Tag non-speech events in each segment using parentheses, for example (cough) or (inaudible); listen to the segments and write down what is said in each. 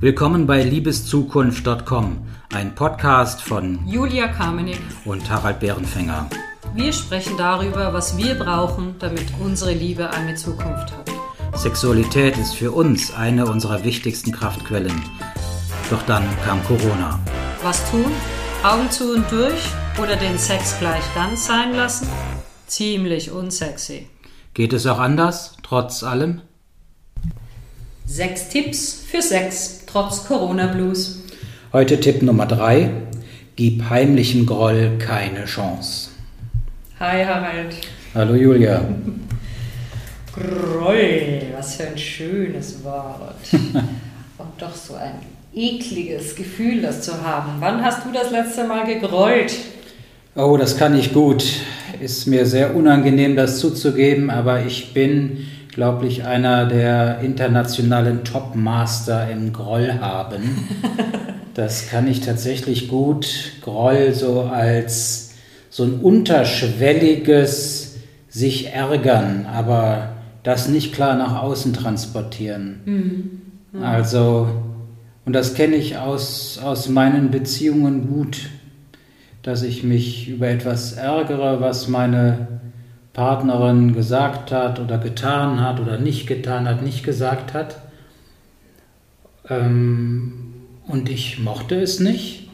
Willkommen bei liebeszukunft.com, ein Podcast von Julia Kamenik und Harald Bärenfänger. Wir sprechen darüber, was wir brauchen, damit unsere Liebe eine Zukunft hat. Sexualität ist für uns eine unserer wichtigsten Kraftquellen. Doch dann kam Corona. Was tun? Augen zu und durch oder den Sex gleich ganz sein lassen? Ziemlich unsexy. Geht es auch anders, trotz allem? Sechs Tipps für Sex trotz Corona-Blues. Heute Tipp Nummer drei: Gib heimlichem Groll keine Chance. Hi Harald. Hallo Julia. (laughs) Groll, was für ein schönes Wort. (laughs) Und doch so ein ekliges Gefühl, das zu haben. Wann hast du das letzte Mal gegrollt? Oh, das kann ich gut. Ist mir sehr unangenehm, das zuzugeben, aber ich bin, glaube ich, einer der internationalen Top-Master im Groll haben. (laughs) Das kann ich tatsächlich gut. Groll so als so ein unterschwelliges sich ärgern, aber das nicht klar nach außen transportieren. Mhm. Also, und das kenne ich aus, aus meinen Beziehungen gut dass ich mich über etwas ärgere, was meine Partnerin gesagt hat oder getan hat oder nicht getan hat, nicht gesagt hat. Ähm, und ich mochte es nicht,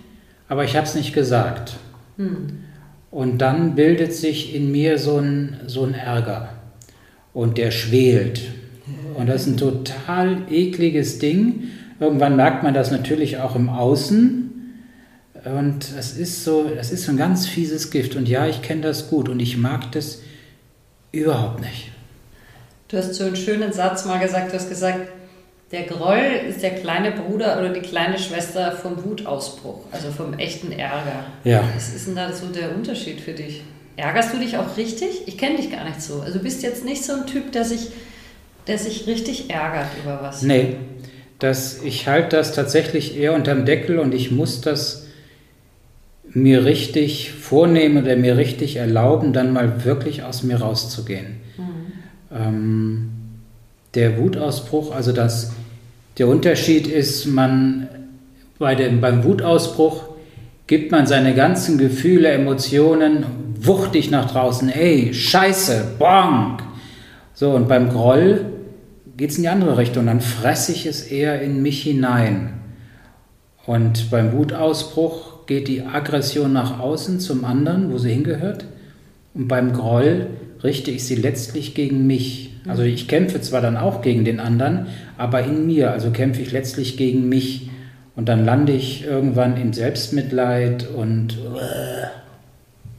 aber ich habe es nicht gesagt. Hm. Und dann bildet sich in mir so ein, so ein Ärger und der schwelt. Und das ist ein total ekliges Ding. Irgendwann merkt man das natürlich auch im Außen und es ist so, das ist so ein ganz fieses Gift. Und ja, ich kenne das gut und ich mag das überhaupt nicht. Du hast so einen schönen Satz mal gesagt, du hast gesagt, der Groll ist der kleine Bruder oder die kleine Schwester vom Wutausbruch, also vom echten Ärger. Ja. Was ist denn da so der Unterschied für dich? Ärgerst du dich auch richtig? Ich kenne dich gar nicht so. Also du bist jetzt nicht so ein Typ, der sich, der sich richtig ärgert über was. Nee, das, ich halte das tatsächlich eher unterm Deckel und ich muss das mir richtig vornehmen oder mir richtig erlauben, dann mal wirklich aus mir rauszugehen. Mhm. Ähm, der Wutausbruch, also das, der Unterschied ist, man bei dem, beim Wutausbruch gibt man seine ganzen Gefühle, Emotionen wuchtig nach draußen. Ey, scheiße, bonk. So, und beim Groll geht es in die andere Richtung. Dann fresse ich es eher in mich hinein. Und beim Wutausbruch geht die Aggression nach außen zum anderen, wo sie hingehört. Und beim Groll richte ich sie letztlich gegen mich. Also ich kämpfe zwar dann auch gegen den anderen, aber in mir, also kämpfe ich letztlich gegen mich. Und dann lande ich irgendwann im Selbstmitleid und uh,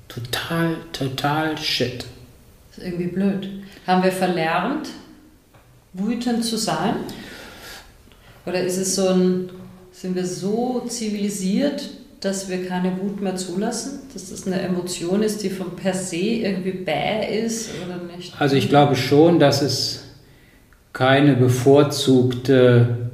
total, total shit. Das ist irgendwie blöd. Haben wir verlernt, wütend zu sein? Oder ist es so ein, sind wir so zivilisiert, dass wir keine Wut mehr zulassen? Dass das eine Emotion ist, die von per se irgendwie bäh ist oder nicht? Also ich glaube schon, dass es keine bevorzugte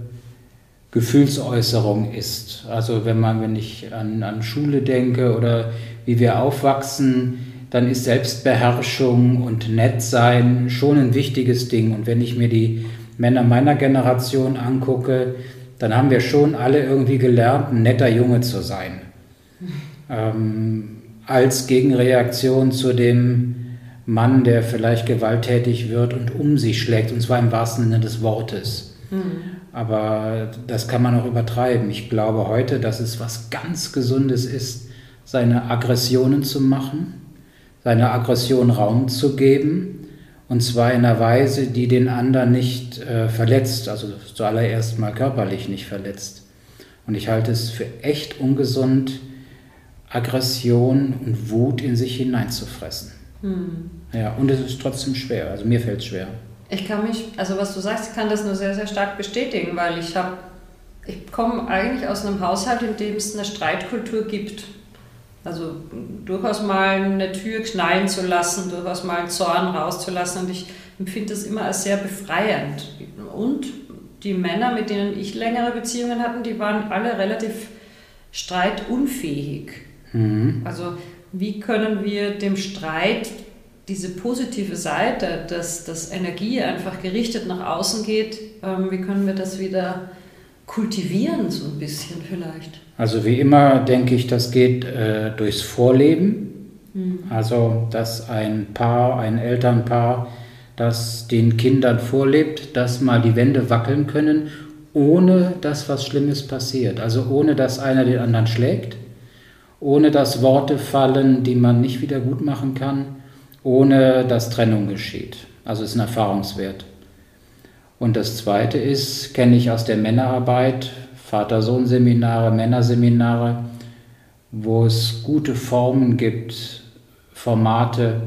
Gefühlsäußerung ist. Also wenn man, wenn ich an, an Schule denke oder wie wir aufwachsen, dann ist Selbstbeherrschung und Nettsein schon ein wichtiges Ding. Und wenn ich mir die Männer meiner Generation angucke, dann haben wir schon alle irgendwie gelernt, ein netter Junge zu sein. Ähm, als Gegenreaktion zu dem Mann, der vielleicht gewalttätig wird und um sich schlägt, und zwar im wahrsten Sinne des Wortes. Mhm. Aber das kann man auch übertreiben. Ich glaube heute, dass es was ganz Gesundes ist, seine Aggressionen zu machen, seine Aggression Raum zu geben und zwar in einer Weise, die den anderen nicht äh, verletzt, also zuallererst mal körperlich nicht verletzt. Und ich halte es für echt ungesund, Aggression und Wut in sich hineinzufressen. Hm. Ja, und es ist trotzdem schwer, also mir fällt es schwer. Ich kann mich, also was du sagst, ich kann das nur sehr, sehr stark bestätigen, weil ich habe, ich komme eigentlich aus einem Haushalt, in dem es eine Streitkultur gibt. Also durchaus mal eine Tür knallen zu lassen, durchaus mal einen Zorn rauszulassen. Und ich empfinde das immer als sehr befreiend. Und die Männer, mit denen ich längere Beziehungen hatte, die waren alle relativ streitunfähig. Mhm. Also wie können wir dem Streit diese positive Seite, dass, dass Energie einfach gerichtet nach außen geht, ähm, wie können wir das wieder kultivieren, so ein bisschen vielleicht? Also wie immer denke ich, das geht äh, durchs Vorleben. Mhm. Also dass ein Paar, ein Elternpaar, das den Kindern vorlebt, dass mal die Wände wackeln können, ohne dass was Schlimmes passiert. Also ohne dass einer den anderen schlägt, ohne dass Worte fallen, die man nicht wieder gut machen kann, ohne dass Trennung geschieht. Also ist ein Erfahrungswert. Und das Zweite ist, kenne ich aus der Männerarbeit, Vater-Sohn-Seminare, Männerseminare, wo es gute Formen gibt, Formate,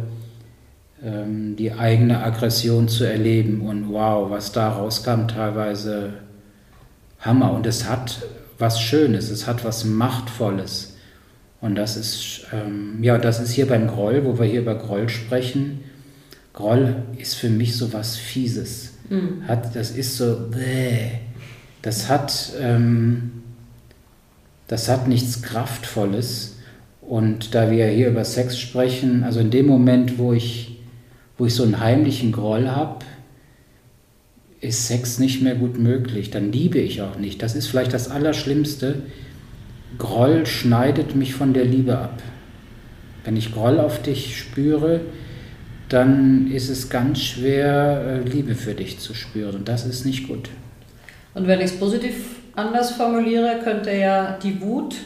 ähm, die eigene Aggression zu erleben. Und wow, was da rauskam, teilweise Hammer. Und es hat was Schönes, es hat was Machtvolles. Und das ist, ähm, ja, das ist hier beim Groll, wo wir hier über Groll sprechen. Groll ist für mich so was Fieses. Mhm. Hat, das ist so, bäh. Das hat, ähm, das hat nichts Kraftvolles. Und da wir hier über Sex sprechen, also in dem Moment, wo ich, wo ich so einen heimlichen Groll habe, ist Sex nicht mehr gut möglich. Dann liebe ich auch nicht. Das ist vielleicht das Allerschlimmste. Groll schneidet mich von der Liebe ab. Wenn ich Groll auf dich spüre, dann ist es ganz schwer, äh, Liebe für dich zu spüren. Und das ist nicht gut. Und wenn ich es positiv anders formuliere, könnte ja die Wut,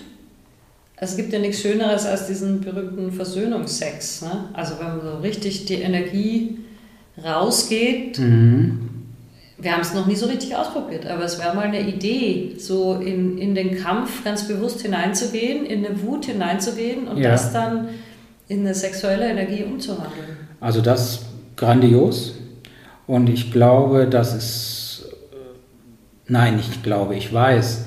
es gibt ja nichts Schöneres als diesen berühmten Versöhnungsex. Ne? Also wenn so richtig die Energie rausgeht. Mhm. Wir haben es noch nie so richtig ausprobiert, aber es wäre mal eine Idee, so in, in den Kampf ganz bewusst hineinzugehen, in eine Wut hineinzugehen und ja. das dann in eine sexuelle Energie umzuwandeln. Also das grandios. Und ich glaube, dass es, äh, nein, ich glaube, ich weiß,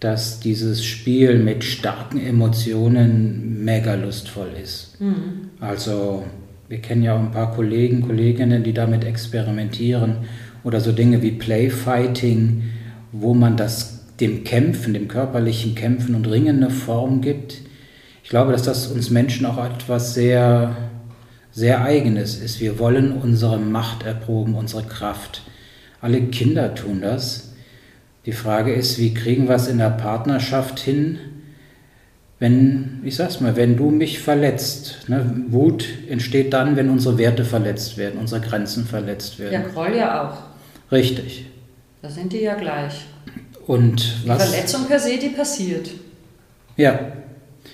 dass dieses Spiel mit starken Emotionen mega lustvoll ist. Mhm. Also wir kennen ja auch ein paar Kollegen, Kolleginnen, die damit experimentieren oder so Dinge wie Playfighting, wo man das dem Kämpfen, dem körperlichen Kämpfen und Ringen eine Form gibt. Ich glaube, dass das uns Menschen auch etwas sehr sehr eigenes ist. Wir wollen unsere Macht erproben, unsere Kraft. Alle Kinder tun das. Die Frage ist, wie kriegen wir es in der Partnerschaft hin, wenn, ich sag's mal, wenn du mich verletzt. Ne? Wut entsteht dann, wenn unsere Werte verletzt werden, unsere Grenzen verletzt werden. Ja, Groll ja auch. Richtig. Da sind die ja gleich. Und die was? Verletzung per se, die passiert. Ja,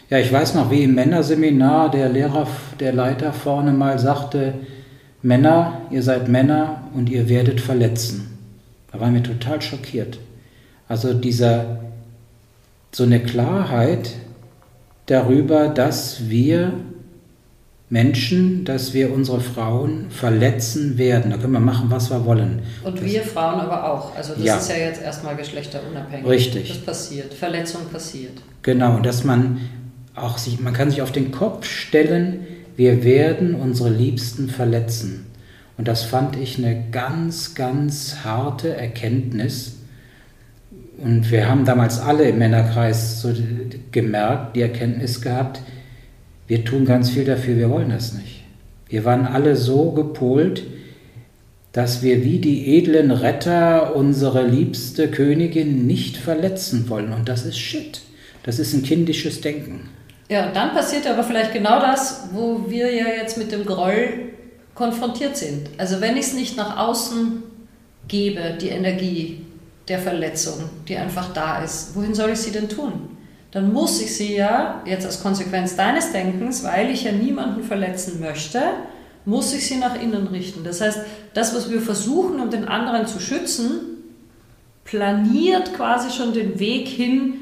ja, ich weiß noch, wie im Männerseminar der Lehrer, der Leiter vorne mal sagte, Männer, ihr seid Männer und ihr werdet verletzen. Da waren wir total schockiert. Also dieser, so eine Klarheit darüber, dass wir Menschen, dass wir unsere Frauen verletzen werden. Da können wir machen, was wir wollen. Und das wir Frauen aber auch. Also das ja. ist ja jetzt erstmal geschlechterunabhängig. Richtig. Das passiert. Verletzung passiert. Genau, dass man auch sich, man kann sich auf den Kopf stellen, wir werden unsere Liebsten verletzen. Und das fand ich eine ganz, ganz harte Erkenntnis. Und wir haben damals alle im Männerkreis so gemerkt, die Erkenntnis gehabt, wir tun ganz viel dafür, wir wollen das nicht. Wir waren alle so gepolt, dass wir wie die edlen Retter unsere liebste Königin nicht verletzen wollen. Und das ist Shit. Das ist ein kindisches Denken. Ja, und dann passiert aber vielleicht genau das, wo wir ja jetzt mit dem Groll konfrontiert sind. Also wenn ich es nicht nach außen gebe, die Energie der Verletzung, die einfach da ist, wohin soll ich sie denn tun? Dann muss ich sie ja, jetzt als Konsequenz deines Denkens, weil ich ja niemanden verletzen möchte, muss ich sie nach innen richten. Das heißt, das, was wir versuchen, um den anderen zu schützen, planiert quasi schon den Weg hin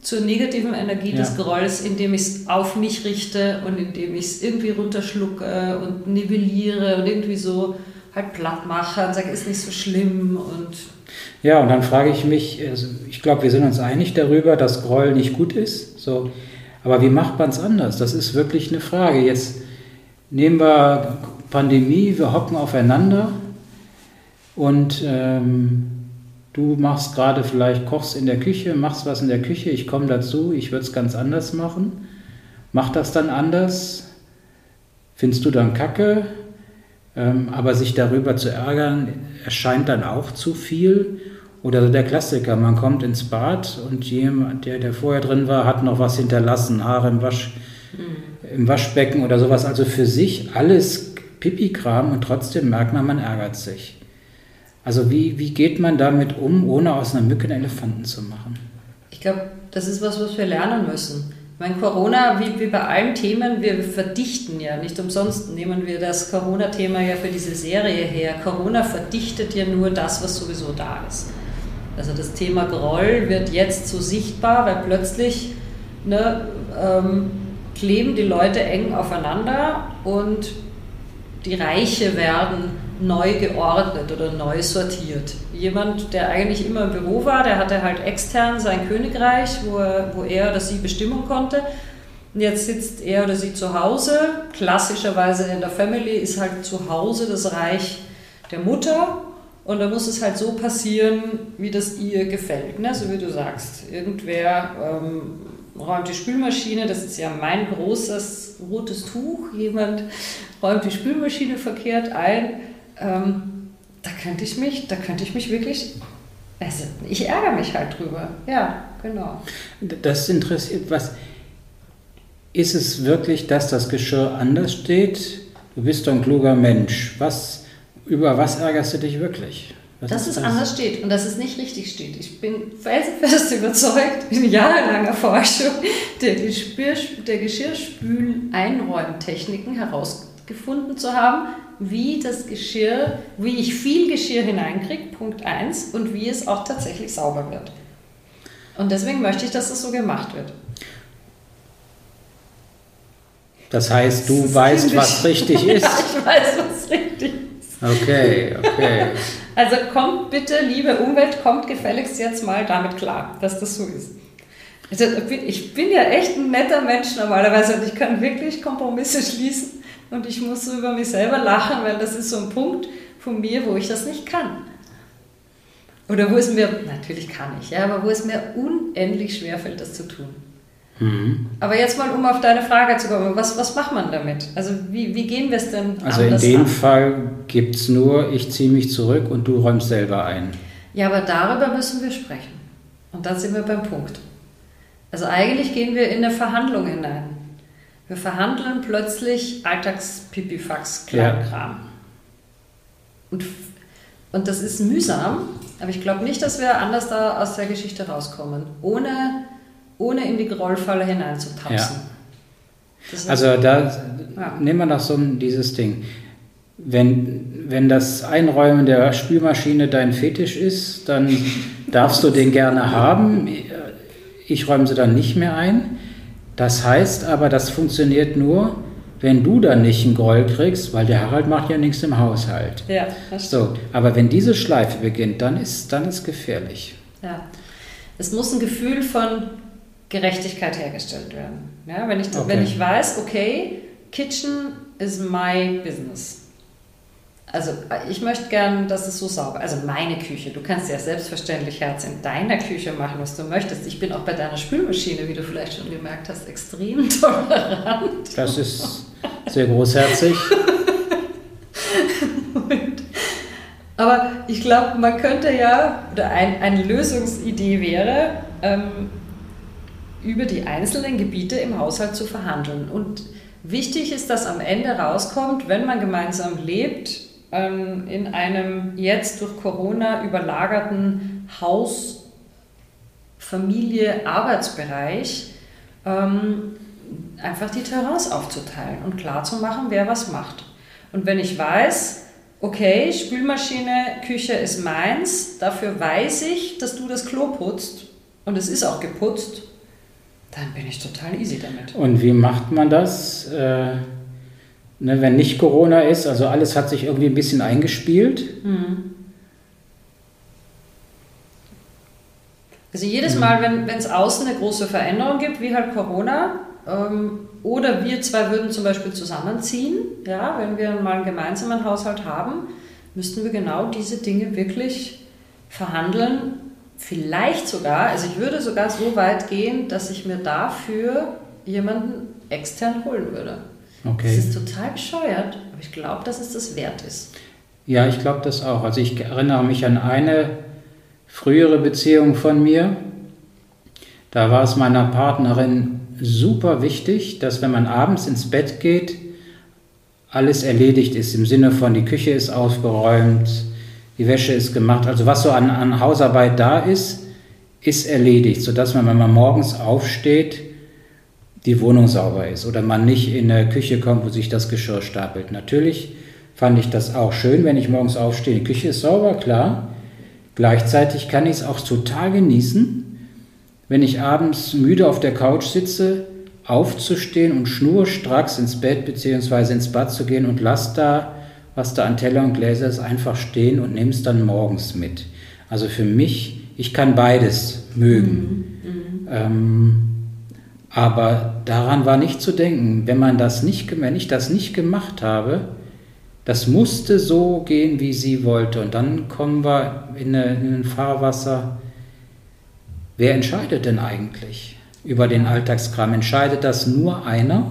zur negativen Energie ja. des Grolls, indem ich es auf mich richte und indem ich es irgendwie runterschlucke und nivelliere und irgendwie so halt platt mache und sage, ist nicht so schlimm und ja, und dann frage ich mich, also ich glaube, wir sind uns einig darüber, dass Groll nicht gut ist. So, aber wie macht man es anders? Das ist wirklich eine Frage. Jetzt nehmen wir Pandemie, wir hocken aufeinander und ähm, Du machst gerade vielleicht, kochst in der Küche, machst was in der Küche, ich komme dazu, ich würde es ganz anders machen. Mach das dann anders? Findest du dann Kacke? Ähm, aber sich darüber zu ärgern, erscheint dann auch zu viel. Oder der Klassiker, man kommt ins Bad und jemand, der, der vorher drin war, hat noch was hinterlassen, Haare im, Wasch, mhm. im Waschbecken oder sowas. Also für sich alles Pipi-Kram und trotzdem merkt man, man ärgert sich. Also wie, wie geht man damit um, ohne aus einer Mücke einen Elefanten zu machen? Ich glaube, das ist was, was wir lernen müssen. Meine, Corona, wie, wie bei allen Themen, wir verdichten ja. Nicht umsonst nehmen wir das Corona-Thema ja für diese Serie her. Corona verdichtet ja nur das, was sowieso da ist. Also das Thema Groll wird jetzt so sichtbar, weil plötzlich ne, ähm, kleben die Leute eng aufeinander und die Reiche werden neu geordnet oder neu sortiert. Jemand, der eigentlich immer im Büro war, der hatte halt extern sein Königreich, wo er, wo er oder sie bestimmen konnte. Und jetzt sitzt er oder sie zu Hause. Klassischerweise in der Family ist halt zu Hause das Reich der Mutter. Und da muss es halt so passieren, wie das ihr gefällt. Ne? So wie du sagst. Irgendwer ähm, räumt die Spülmaschine, das ist ja mein großes rotes Tuch. Jemand räumt die Spülmaschine verkehrt ein ähm, da könnte ich mich, da könnte ich mich wirklich, also ich ärgere mich halt drüber. Ja, genau. Das interessiert, was ist es wirklich, dass das Geschirr anders steht? Du bist doch ein kluger Mensch. Was, über was ärgerst du dich wirklich? Was dass ist es das? anders steht und dass es nicht richtig steht. Ich bin felsenfest (laughs) überzeugt, in jahrelanger Forschung der, Geschirr, der Geschirrspül-Einräumtechniken herausgefunden zu haben, wie das Geschirr, wie ich viel Geschirr hineinkriege, Punkt 1, und wie es auch tatsächlich sauber wird. Und deswegen möchte ich, dass es so gemacht wird. Das heißt, du das weißt, was richtig (laughs) ist. ja, ich weiß, was richtig ist. Okay, okay. Also kommt bitte, liebe Umwelt, kommt gefälligst jetzt mal damit klar, dass das so ist. Also, ich bin ja echt ein netter Mensch normalerweise und ich kann wirklich Kompromisse schließen und ich muss so über mich selber lachen, weil das ist so ein Punkt von mir, wo ich das nicht kann. Oder wo es mir, natürlich kann ich, ja, aber wo es mir unendlich schwer fällt, das zu tun. Mhm. Aber jetzt mal, um auf deine Frage zu kommen, was, was macht man damit? Also wie, wie gehen wir es denn Also in dem an? Fall gibt es nur, ich ziehe mich zurück und du räumst selber ein. Ja, aber darüber müssen wir sprechen. Und da sind wir beim Punkt. Also eigentlich gehen wir in eine Verhandlung hinein. Wir verhandeln plötzlich Alltagspipifax-Kleinkram. Ja. Und, und das ist mühsam, aber ich glaube nicht, dass wir anders da aus der Geschichte rauskommen, ohne, ohne in die Grollfalle hineinzutapsen. Ja. Also da ja. nehmen wir doch so dieses Ding. Wenn, wenn das Einräumen der Spülmaschine dein Fetisch ist, dann darfst du den gerne haben. Ich räume sie dann nicht mehr ein. Das heißt aber, das funktioniert nur, wenn du dann nicht einen Groll kriegst, weil der Harald macht ja nichts im Haushalt. Ja, das stimmt. So, aber wenn diese Schleife beginnt, dann ist dann ist gefährlich. Ja. Es muss ein Gefühl von Gerechtigkeit hergestellt werden. Ja, wenn, ich, okay. wenn ich weiß, okay, Kitchen is my business. Also ich möchte gern, dass es so sauber Also meine Küche. Du kannst ja selbstverständlich Herz in deiner Küche machen, was du möchtest. Ich bin auch bei deiner Spülmaschine, wie du vielleicht schon gemerkt hast, extrem (laughs) tolerant. Das ist sehr großherzig. Aber ich glaube, man könnte ja, oder ein, eine Lösungsidee wäre, ähm, über die einzelnen Gebiete im Haushalt zu verhandeln. Und wichtig ist, dass am Ende rauskommt, wenn man gemeinsam lebt, ähm, in einem jetzt durch Corona überlagerten Haus, Familie, Arbeitsbereich ähm, einfach die Terrains aufzuteilen und klarzumachen, wer was macht. Und wenn ich weiß, okay, Spülmaschine, Küche ist meins, dafür weiß ich, dass du das Klo putzt und es ist auch geputzt, dann bin ich total easy damit. Und wie macht man das? Äh Ne, wenn nicht Corona ist, also alles hat sich irgendwie ein bisschen eingespielt. Mhm. Also jedes Mal, wenn es außen eine große Veränderung gibt, wie halt Corona, ähm, oder wir zwei würden zum Beispiel zusammenziehen, ja, wenn wir mal einen gemeinsamen Haushalt haben, müssten wir genau diese Dinge wirklich verhandeln. Vielleicht sogar, also ich würde sogar so weit gehen, dass ich mir dafür jemanden extern holen würde. Okay. Das ist total bescheuert, aber ich glaube, dass es das wert ist. Ja, ich glaube das auch. Also ich erinnere mich an eine frühere Beziehung von mir. Da war es meiner Partnerin super wichtig, dass wenn man abends ins Bett geht, alles erledigt ist. Im Sinne von, die Küche ist aufgeräumt, die Wäsche ist gemacht. Also was so an, an Hausarbeit da ist, ist erledigt, sodass man, wenn man morgens aufsteht, die Wohnung sauber ist oder man nicht in der Küche kommt, wo sich das Geschirr stapelt. Natürlich fand ich das auch schön, wenn ich morgens aufstehe. Die Küche ist sauber, klar. Gleichzeitig kann ich es auch total genießen, wenn ich abends müde auf der Couch sitze, aufzustehen und schnurstracks ins Bett bzw. ins Bad zu gehen und lass da, was da an Teller und Gläser ist, einfach stehen und nimm es dann morgens mit. Also für mich, ich kann beides mögen. Mhm. Mhm. Ähm, aber daran war nicht zu denken, wenn man das nicht, wenn ich das nicht gemacht habe, das musste so gehen, wie sie wollte. Und dann kommen wir in, eine, in ein Fahrwasser. Wer entscheidet denn eigentlich über den Alltagskram? Entscheidet das nur einer?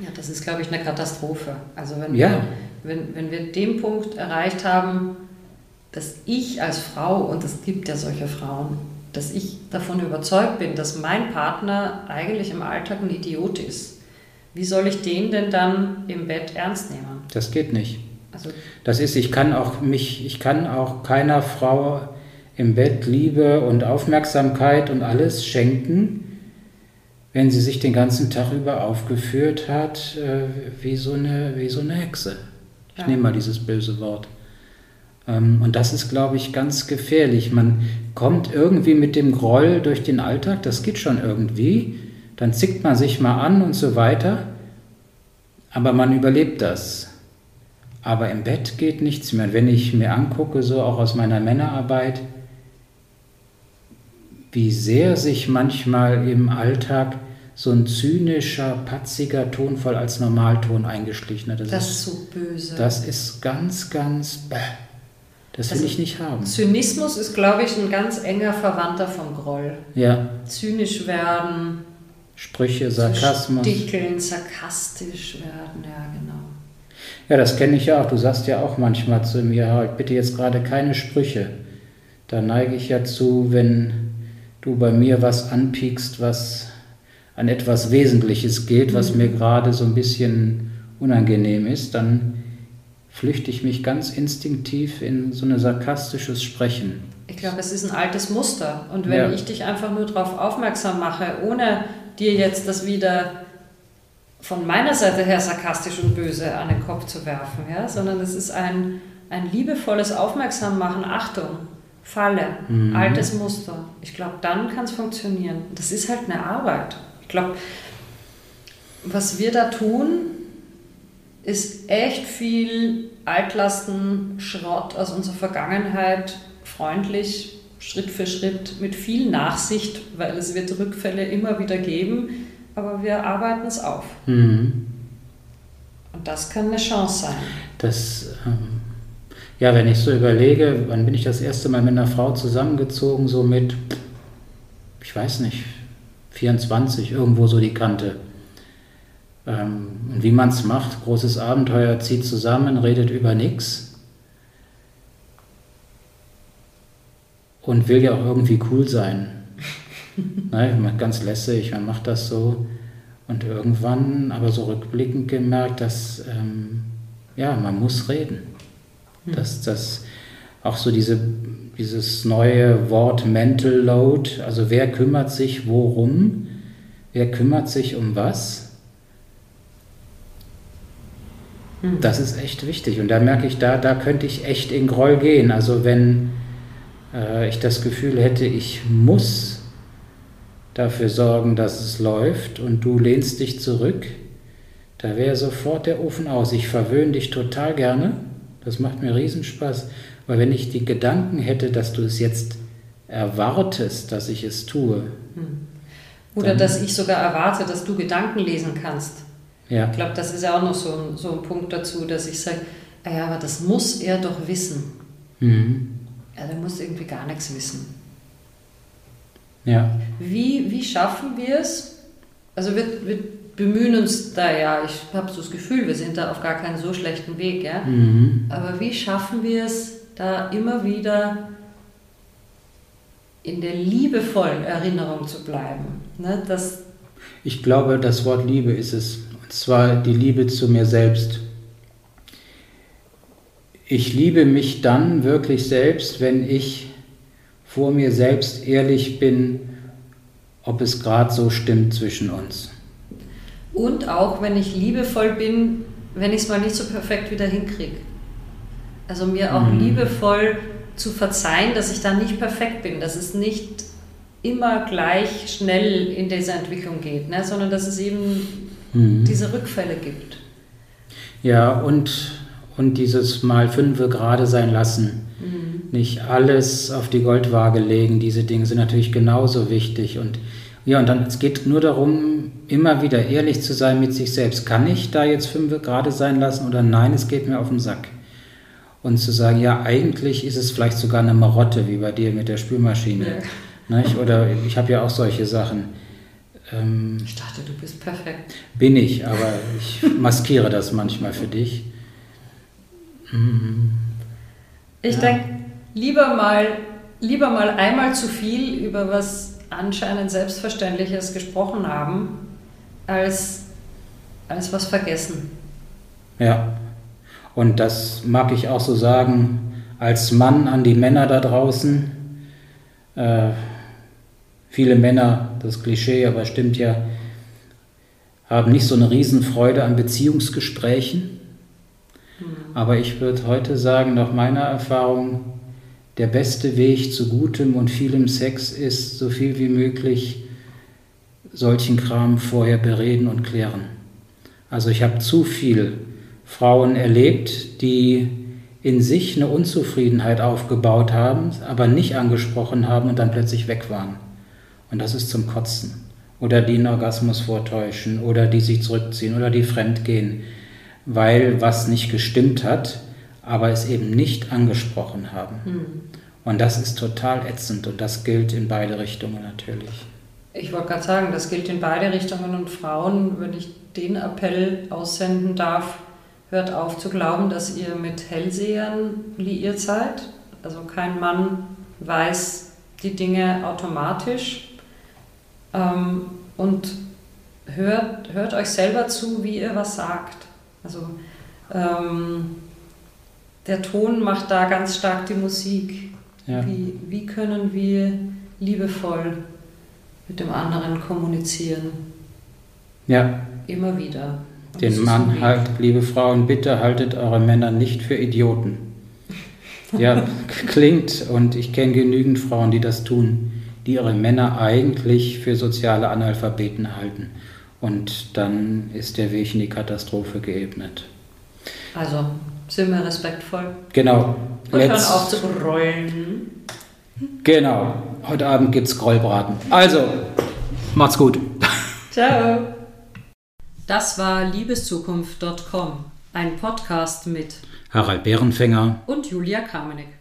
Ja, das ist, glaube ich, eine Katastrophe. Also wenn, ja. wir, wenn, wenn wir den Punkt erreicht haben, dass ich als Frau, und es gibt ja solche Frauen, dass ich davon überzeugt bin, dass mein Partner eigentlich im Alltag ein Idiot ist. Wie soll ich den denn dann im Bett ernst nehmen? Das geht nicht. Also das ist, ich kann auch mich, ich kann auch keiner Frau im Bett Liebe und Aufmerksamkeit und alles schenken, wenn sie sich den ganzen Tag über aufgeführt hat, äh, wie, so eine, wie so eine Hexe. Ich ja. nehme mal dieses böse Wort. Ähm, und das ist, glaube ich, ganz gefährlich. Man kommt irgendwie mit dem Groll durch den Alltag, das geht schon irgendwie. Dann zickt man sich mal an und so weiter. Aber man überlebt das. Aber im Bett geht nichts mehr. wenn ich mir angucke, so auch aus meiner Männerarbeit, wie sehr sich manchmal im Alltag so ein zynischer, patziger Tonfall als Normalton eingeschlichen hat. Das, das ist so böse. Das ist ganz, ganz bäh. Das will also, ich nicht haben. Zynismus ist, glaube ich, ein ganz enger Verwandter vom Groll. Ja. Zynisch werden. Sprüche, Sarkasmus. Stickeln, sarkastisch werden, ja, genau. Ja, das kenne ich ja auch. Du sagst ja auch manchmal zu mir, halt bitte jetzt gerade keine Sprüche. Da neige ich ja zu, wenn du bei mir was anpiekst, was an etwas Wesentliches geht, was mhm. mir gerade so ein bisschen unangenehm ist, dann flüchte ich mich ganz instinktiv in so ein sarkastisches Sprechen. Ich glaube, es ist ein altes Muster. Und wenn ja. ich dich einfach nur darauf aufmerksam mache, ohne dir jetzt das wieder von meiner Seite her sarkastisch und böse an den Kopf zu werfen, ja? sondern es ist ein, ein liebevolles Aufmerksammachen, Achtung, Falle, mhm. altes Muster. Ich glaube, dann kann es funktionieren. Das ist halt eine Arbeit. Ich glaube, was wir da tun, ist echt viel Altlasten, Schrott aus unserer Vergangenheit freundlich, Schritt für Schritt, mit viel Nachsicht, weil es wird Rückfälle immer wieder geben, aber wir arbeiten es auf. Mhm. Und das kann eine Chance sein. Das, ähm, ja, wenn ich so überlege, wann bin ich das erste Mal mit einer Frau zusammengezogen, so mit, ich weiß nicht, 24, irgendwo so die Kante. Ähm, und wie man es macht, großes Abenteuer, zieht zusammen, redet über nichts und will ja auch irgendwie cool sein. (laughs) ne, ganz lässig, man macht das so. Und irgendwann, aber so rückblickend gemerkt, dass ähm, ja, man muss reden. Mhm. Dass das auch so diese, dieses neue Wort Mental Load, also wer kümmert sich worum, wer kümmert sich um was Hm. Das ist echt wichtig. Und da merke ich, da, da könnte ich echt in Groll gehen. Also wenn äh, ich das Gefühl hätte, ich muss dafür sorgen, dass es läuft und du lehnst dich zurück, da wäre sofort der Ofen aus. Ich verwöhne dich total gerne. Das macht mir Riesenspaß. Aber wenn ich die Gedanken hätte, dass du es jetzt erwartest, dass ich es tue. Hm. Oder dass ich sogar erwarte, dass du Gedanken lesen kannst. Ja. Ich glaube, das ist ja auch noch so ein, so ein Punkt dazu, dass ich sage, ah ja, aber das muss er doch wissen. Mhm. Ja, der muss irgendwie gar nichts wissen. Ja. Wie, wie schaffen wir es? Also wir, wir bemühen uns da ja, ich habe so das Gefühl, wir sind da auf gar keinen so schlechten Weg, ja. Mhm. Aber wie schaffen wir es, da immer wieder in der liebevollen Erinnerung zu bleiben. Ne? Das ich glaube, das Wort Liebe ist es. Zwar die Liebe zu mir selbst. Ich liebe mich dann wirklich selbst, wenn ich vor mir selbst ehrlich bin, ob es gerade so stimmt zwischen uns. Und auch wenn ich liebevoll bin, wenn ich es mal nicht so perfekt wieder hinkriege. Also mir auch mhm. liebevoll zu verzeihen, dass ich da nicht perfekt bin, dass es nicht immer gleich schnell in dieser Entwicklung geht, ne? sondern dass es eben mhm. diese Rückfälle gibt. Ja, und, und dieses Mal fünfe gerade sein lassen. Mhm. Nicht alles auf die Goldwaage legen, diese Dinge sind natürlich genauso wichtig. Und ja, und dann es geht nur darum, immer wieder ehrlich zu sein mit sich selbst. Kann ich da jetzt fünf gerade sein lassen oder nein, es geht mir auf den Sack? Und zu sagen, ja, eigentlich ist es vielleicht sogar eine Marotte, wie bei dir mit der Spülmaschine. Ja. Nicht? Oder ich habe ja auch solche Sachen. Ähm, ich dachte, du bist perfekt. Bin ich, aber ich maskiere das manchmal für dich. Mhm. Ich ja. denke, lieber mal, lieber mal einmal zu viel über was anscheinend Selbstverständliches gesprochen haben, als, als was vergessen. Ja, und das mag ich auch so sagen, als Mann an die Männer da draußen. Äh, viele Männer, das Klischee, aber stimmt ja, haben nicht so eine Riesenfreude an Beziehungsgesprächen. Mhm. Aber ich würde heute sagen, nach meiner Erfahrung, der beste Weg zu gutem und vielem Sex ist, so viel wie möglich solchen Kram vorher bereden und klären. Also ich habe zu viel Frauen erlebt, die in sich eine Unzufriedenheit aufgebaut haben, aber nicht angesprochen haben und dann plötzlich weg waren. Und das ist zum Kotzen. Oder die einen Orgasmus vortäuschen oder die sich zurückziehen oder die fremdgehen, weil was nicht gestimmt hat aber es eben nicht angesprochen haben. Mhm. Und das ist total ätzend und das gilt in beide Richtungen natürlich. Ich wollte gerade sagen, das gilt in beide Richtungen und Frauen, wenn ich den Appell aussenden darf, hört auf zu glauben, dass ihr mit Hellsehern liiert seid. Also kein Mann weiß die Dinge automatisch. Ähm, und hört, hört euch selber zu, wie ihr was sagt. Also ähm, der Ton macht da ganz stark die Musik. Ja. Wie, wie können wir liebevoll mit dem anderen kommunizieren? Ja. Immer wieder. Und Den Mann halt, liebe Frauen, bitte haltet eure Männer nicht für Idioten. Ja, (laughs) klingt, und ich kenne genügend Frauen, die das tun, die ihre Männer eigentlich für soziale Analphabeten halten. Und dann ist der Weg in die Katastrophe geebnet. Also sind wir respektvoll. Genau. Und hören auf zu rollen. Genau. Heute Abend gibt es Grollbraten. Also, macht's gut. Ciao. (laughs) Das war liebeszukunft.com, ein Podcast mit Harald Bärenfänger und Julia Kamenek.